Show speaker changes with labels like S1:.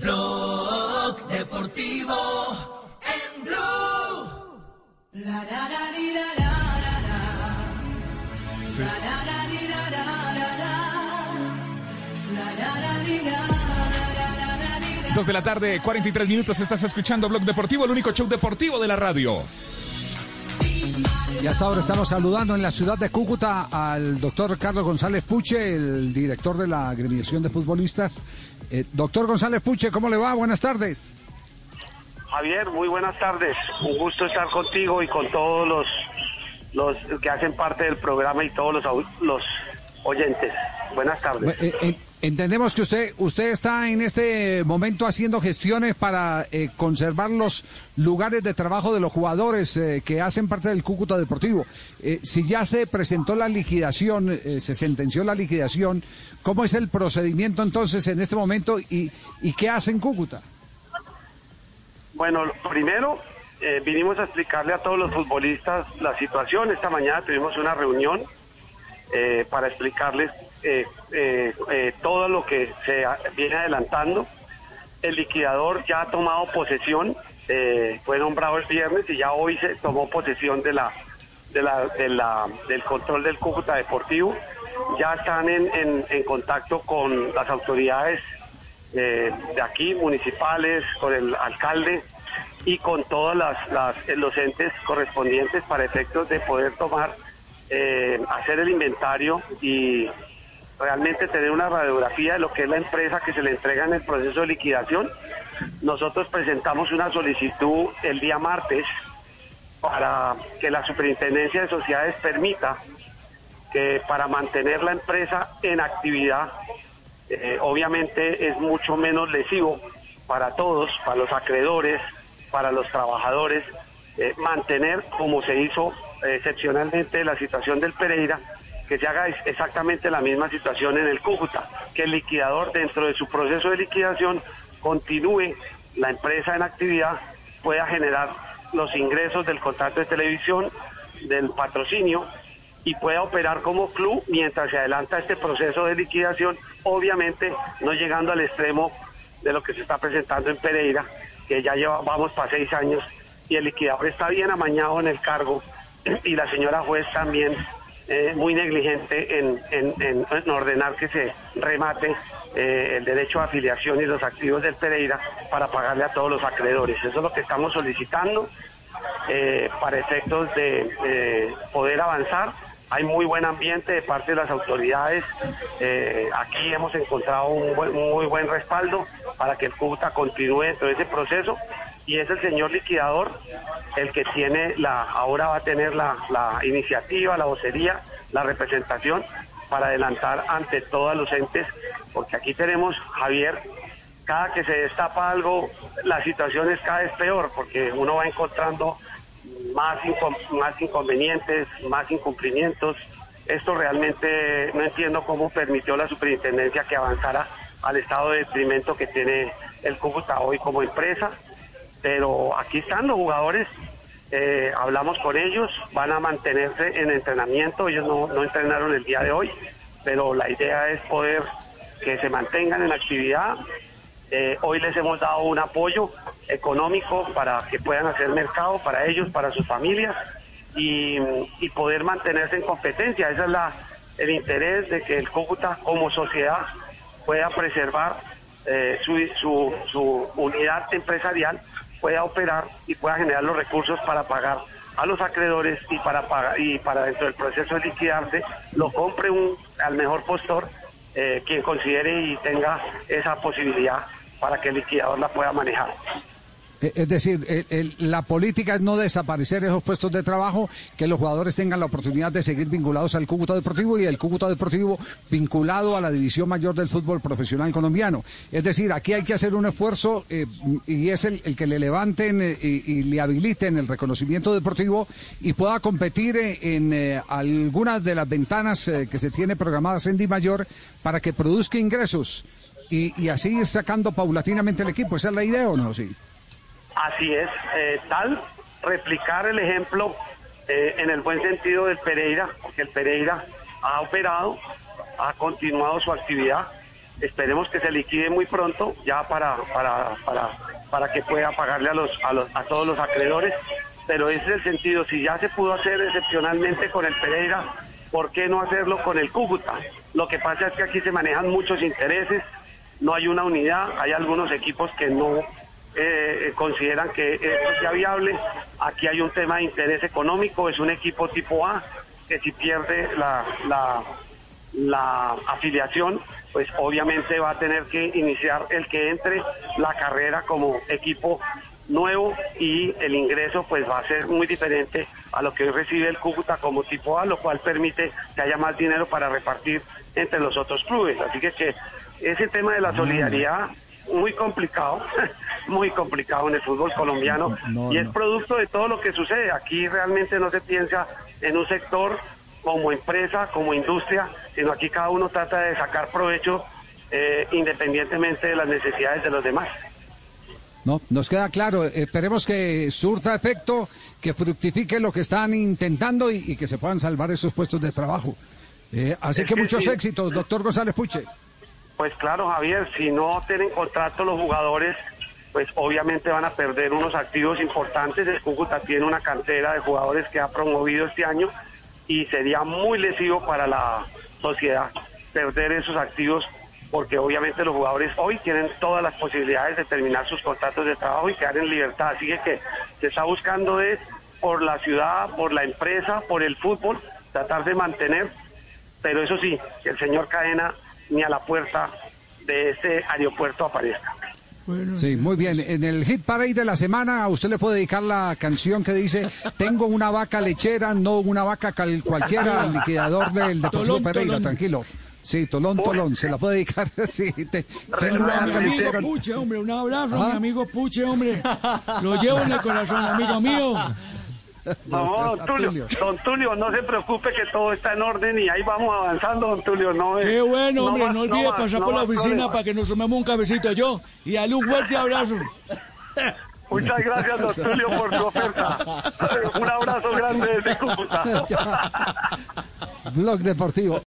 S1: Blog Deportivo en Blue. La, la, la, li, la, la, la, la.
S2: Sí.
S1: La, la, la, li, la, la, la, la. La, la, la, li, la, la, la, la, li, la.
S2: Dos de la tarde, 43 minutos. Estás escuchando Blog Deportivo, el único show deportivo de la radio.
S3: Y hasta ahora estamos saludando en la ciudad de Cúcuta al doctor Carlos González Puche, el director de la agremiación de futbolistas. Eh, doctor González Puche, ¿cómo le va? Buenas tardes.
S4: Javier, muy buenas tardes. Un gusto estar contigo y con todos los, los que hacen parte del programa y todos los, los oyentes. Buenas tardes.
S3: Eh, eh, entendemos que usted usted está en este momento haciendo gestiones para eh, conservar los lugares de trabajo de los jugadores eh, que hacen parte del Cúcuta Deportivo. Eh, si ya se presentó la liquidación, eh, se sentenció la liquidación, ¿cómo es el procedimiento entonces en este momento y, y qué hace en Cúcuta?
S4: Bueno, primero, eh, vinimos a explicarle a todos los futbolistas la situación. Esta mañana tuvimos una reunión eh, para explicarles eh, eh, eh, todo lo que se viene adelantando. El liquidador ya ha tomado posesión, fue nombrado el viernes y ya hoy se tomó posesión de la, de la, de la- del control del Cúcuta Deportivo. Ya están en, contacto con las autoridades de aquí, municipales, con el alcalde y con todos las, las, los entes correspondientes para efectos de poder tomar, eh, hacer el inventario y realmente tener una radiografía de lo que es la empresa que se le entrega en el proceso de liquidación. Nosotros presentamos una solicitud el día martes para que la Superintendencia de Sociedades permita que para mantener la empresa en actividad, eh, obviamente es mucho menos lesivo para todos, para los acreedores, para los trabajadores, eh, mantener como se hizo excepcionalmente la situación del Pereira, que se haga ex- exactamente la misma situación en el Cúcuta, que el liquidador dentro de su proceso de liquidación continúe la empresa en actividad, pueda generar los ingresos del contrato de televisión, del patrocinio y pueda operar como club mientras se adelanta este proceso de liquidación, obviamente no llegando al extremo de lo que se está presentando en Pereira, que ya lleva, vamos para seis años y el liquidador está bien amañado en el cargo y la señora juez también eh, muy negligente en, en- en- en ordenar que se remate eh, el derecho a afiliación y los activos del Pereira para pagarle a todos los acreedores. Eso es lo que estamos solicitando eh, para efectos de eh, poder avanzar. Hay muy buen ambiente de parte de las autoridades. Aquí hemos encontrado un muy buen respaldo para que el Cúcuta continúe de ese proceso. Y es el señor liquidador el que tiene la, ahora va a tener la, iniciativa, la vocería, la representación para adelantar ante todos los entes, porque aquí tenemos, Javier, cada que se destapa algo, la situación es cada vez peor, porque uno va encontrando más, más inconvenientes, más incumplimientos. Esto realmente no entiendo cómo permitió la superintendencia que avanzara al estado de detrimento que tiene el Cúcuta hoy como empresa. Pero aquí están los jugadores, eh, hablamos con ellos, van a mantenerse en entrenamiento, ellos no, no entrenaron el día de hoy, pero la idea es poder que se mantengan en actividad. Eh, hoy les hemos dado un apoyo económico para que puedan hacer mercado para ellos, para sus familias y, poder mantenerse en competencia. Ese es la, el interés de que el Cúcuta como sociedad pueda preservar eh, su, su, su unidad empresarial, pueda operar y pueda generar los recursos para pagar a los acreedores y para pagar, y para dentro del proceso de liquidarse lo compre un al mejor postor eh, quien considere y tenga esa posibilidad para que el liquidador la pueda manejar.
S3: Eh, Es decir, el- la política es no desaparecer esos puestos de trabajo, que los jugadores tengan la oportunidad de seguir vinculados al Cúcuta Deportivo y el Cúcuta Deportivo vinculado a la división mayor del fútbol profesional colombiano. Es decir, aquí hay que hacer un esfuerzo eh, y es el, que le levanten eh, y, le habiliten el reconocimiento deportivo y pueda competir en algunas de las ventanas que se tiene programadas en Di Mayor para que produzca ingresos y, y así ir sacando paulatinamente el equipo. ¿Esa es la idea o no? Sí.
S4: Así es, eh, tal replicar el ejemplo eh, en el buen sentido del Pereira, porque el Pereira ha operado, ha continuado su actividad esperemos que se liquide muy pronto ya para, para, para, para que pueda pagarle a, los, a, los, a todos los acreedores. Pero ese es el sentido, si ya se pudo hacer excepcionalmente con el Pereira, ¿por qué no hacerlo con el Cúcuta? Lo que pasa es que aquí se manejan muchos intereses, no hay una unidad, hay algunos equipos que no eh, consideran que esto sea viable. Aquí hay un tema de interés económico, es un equipo tipo A que si pierde la, la, la afiliación, pues obviamente va a tener que iniciar el que entre la carrera como equipo nuevo y el ingreso pues va a ser muy diferente a lo que hoy recibe el Cúcuta como tipo A, lo cual permite que haya más dinero para repartir entre los otros clubes. Así que, que ese tema de la solidaridad muy complicado, muy complicado en el fútbol colombiano
S3: No,
S4: y es producto de todo lo que sucede. Aquí realmente no se piensa en un sector como empresa, como industria, sino aquí cada uno trata de sacar provecho eh, independientemente de las necesidades de los demás.
S3: No, nos queda claro. Esperemos que surta efecto, que fructifique lo que están intentando y, y que se puedan salvar esos puestos de trabajo. Eh, así
S4: Es
S3: que
S4: que
S3: muchos
S4: sí.
S3: éxitos, doctor González Puche.
S4: Pues claro, Javier, si no tienen contrato los jugadores, pues obviamente van a perder unos activos importantes. El Cúcuta tiene una cantera de jugadores que ha promovido este año y sería muy lesivo para la sociedad perder esos activos porque obviamente los jugadores hoy tienen todas las posibilidades de terminar sus contratos de trabajo y quedar en libertad. Así que, se está buscando es por la ciudad, por la empresa, por el fútbol, tratar de mantener pero eso sí, el señor Cadena ni a la puerta de este aeropuerto aparezca.
S3: Sí, muy bien. En el hit parade de la semana, a usted le puede dedicar la canción que dice: Tengo una vaca lechera, no una vaca cal- cualquiera, al liquidador del Deportivo
S5: Tolón,
S3: Pereira,
S5: Tolón.
S3: tranquilo. Sí, Tolón, Tolón, se la puede dedicar. Sí, te- tengo una vaca
S5: amigo
S3: lechera.
S5: Puche, hombre, un abrazo,
S3: Ah.
S5: mi amigo Puche, hombre. Lo llevo en el corazón, amigo mío.
S4: No, don Tulio, don Tulio, no se preocupe que todo está en orden y ahí vamos avanzando, don Tulio. No, eh,
S5: Qué bueno, hombre,
S4: más-
S5: no olvide
S4: más-
S5: pasar
S4: no
S5: por la oficina para que nos tomemos un cabecito yo y darle un fuerte abrazo.
S4: Muchas gracias, don Tulio, por su oferta. Un abrazo grande desde Cúcuta.
S3: Blog Deportivo.